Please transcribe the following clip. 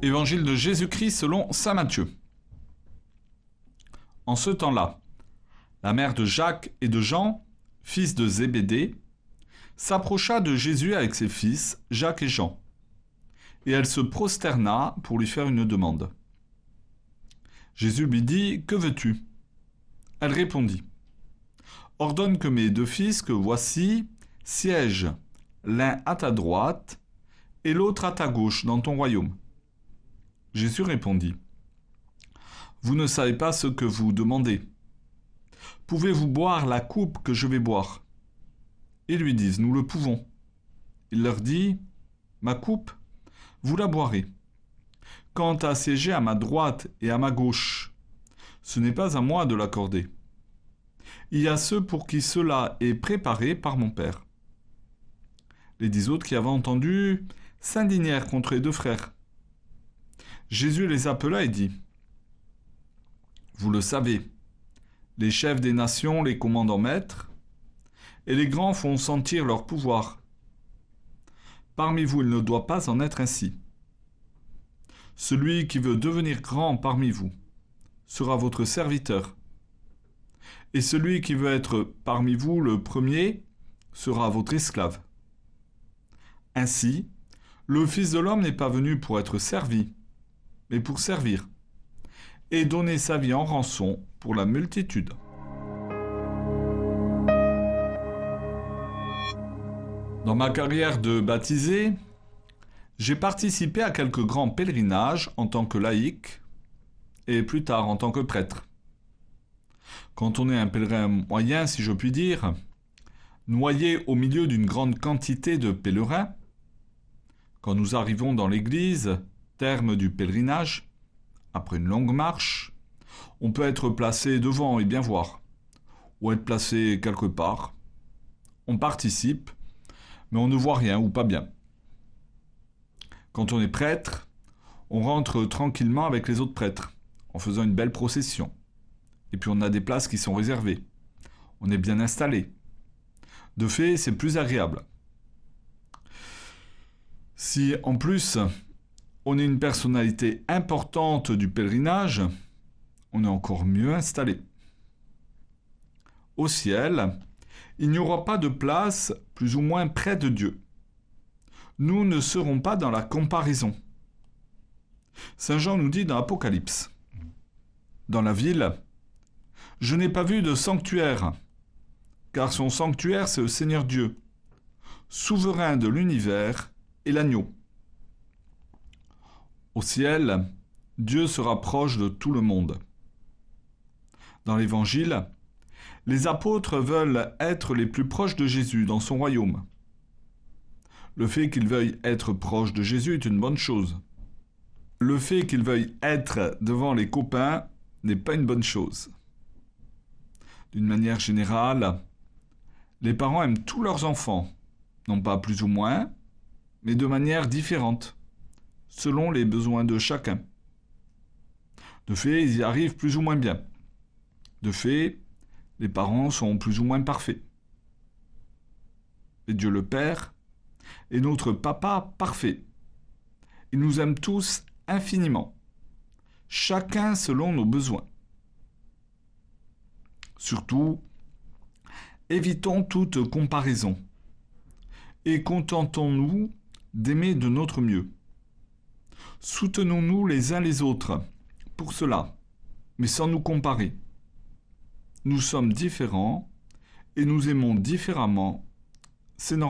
Évangile de Jésus-Christ selon Saint Matthieu. En ce temps-là, la mère de Jacques et de Jean, fils de Zébédée, s'approcha de Jésus avec ses fils, Jacques et Jean, et elle se prosterna pour lui faire une demande. Jésus lui dit, Que veux-tu? Elle répondit, Ordonne que mes deux fils que voici siègent l'un à ta droite et l'autre à ta gauche dans ton royaume. Jésus répondit, Vous ne savez pas ce que vous demandez. Pouvez-vous boire la coupe que je vais boire? Ils lui disent, Nous le pouvons. Il leur dit, Ma coupe, vous la boirez. Quant à siéger à ma droite et à ma gauche, ce n'est pas à moi de l'accorder. Il y a ceux pour qui cela est préparé par mon Père. Les dix autres qui avaient entendu s'indignèrent contre les deux frères. Jésus les appela et dit, Vous le savez, les chefs des nations les commandent en maîtres, et les grands font sentir leur pouvoir. Parmi vous, il ne doit pas en être ainsi. Celui qui veut devenir grand parmi vous sera votre serviteur. Et celui qui veut être parmi vous le premier sera votre esclave. Ainsi, le Fils de l'homme n'est pas venu pour être servi, mais pour servir, et donner sa vie en rançon pour la multitude. Dans ma carrière de baptisé, j'ai participé à quelques grands pèlerinages en tant que laïc et plus tard en tant que prêtre. Quand on est un pèlerin moyen, si je puis dire, noyé au milieu d'une grande quantité de pèlerins, quand nous arrivons dans l'église, terme du pèlerinage, après une longue marche, on peut être placé devant et bien voir, ou être placé quelque part. On participe, mais on ne voit rien ou pas bien. Quand on est prêtre, on rentre tranquillement avec les autres prêtres, en faisant une belle procession. Et puis on a des places qui sont réservées. On est bien installé. De fait, c'est plus agréable. Si en plus on est une personnalité importante du pèlerinage, on est encore mieux installé. Au ciel, il n'y aura pas de place plus ou moins près de Dieu. Nous ne serons pas dans la comparaison. Saint Jean nous dit dans Apocalypse, dans la ville, je n'ai pas vu de sanctuaire, car son sanctuaire c'est le Seigneur Dieu, souverain de l'univers et l'agneau. Au ciel, Dieu sera proche de tout le monde. Dans l'Évangile, les apôtres veulent être les plus proches de Jésus dans son royaume. Le fait qu'ils veuillent être proches de Jésus est une bonne chose. Le fait qu'ils veuillent être devant les copains n'est pas une bonne chose. D'une manière générale, les parents aiment tous leurs enfants, non pas plus ou moins, mais de manière différente, selon les besoins de chacun. De fait, ils y arrivent plus ou moins bien. De fait, les parents sont plus ou moins parfaits. Et Dieu le Père est notre papa parfait. Il nous aime tous infiniment, chacun selon nos besoins. Surtout, évitons toute comparaison et contentons-nous d'aimer de notre mieux. Soutenons-nous les uns les autres pour cela, mais sans nous comparer. Nous sommes différents et nous aimons différemment, c'est normal.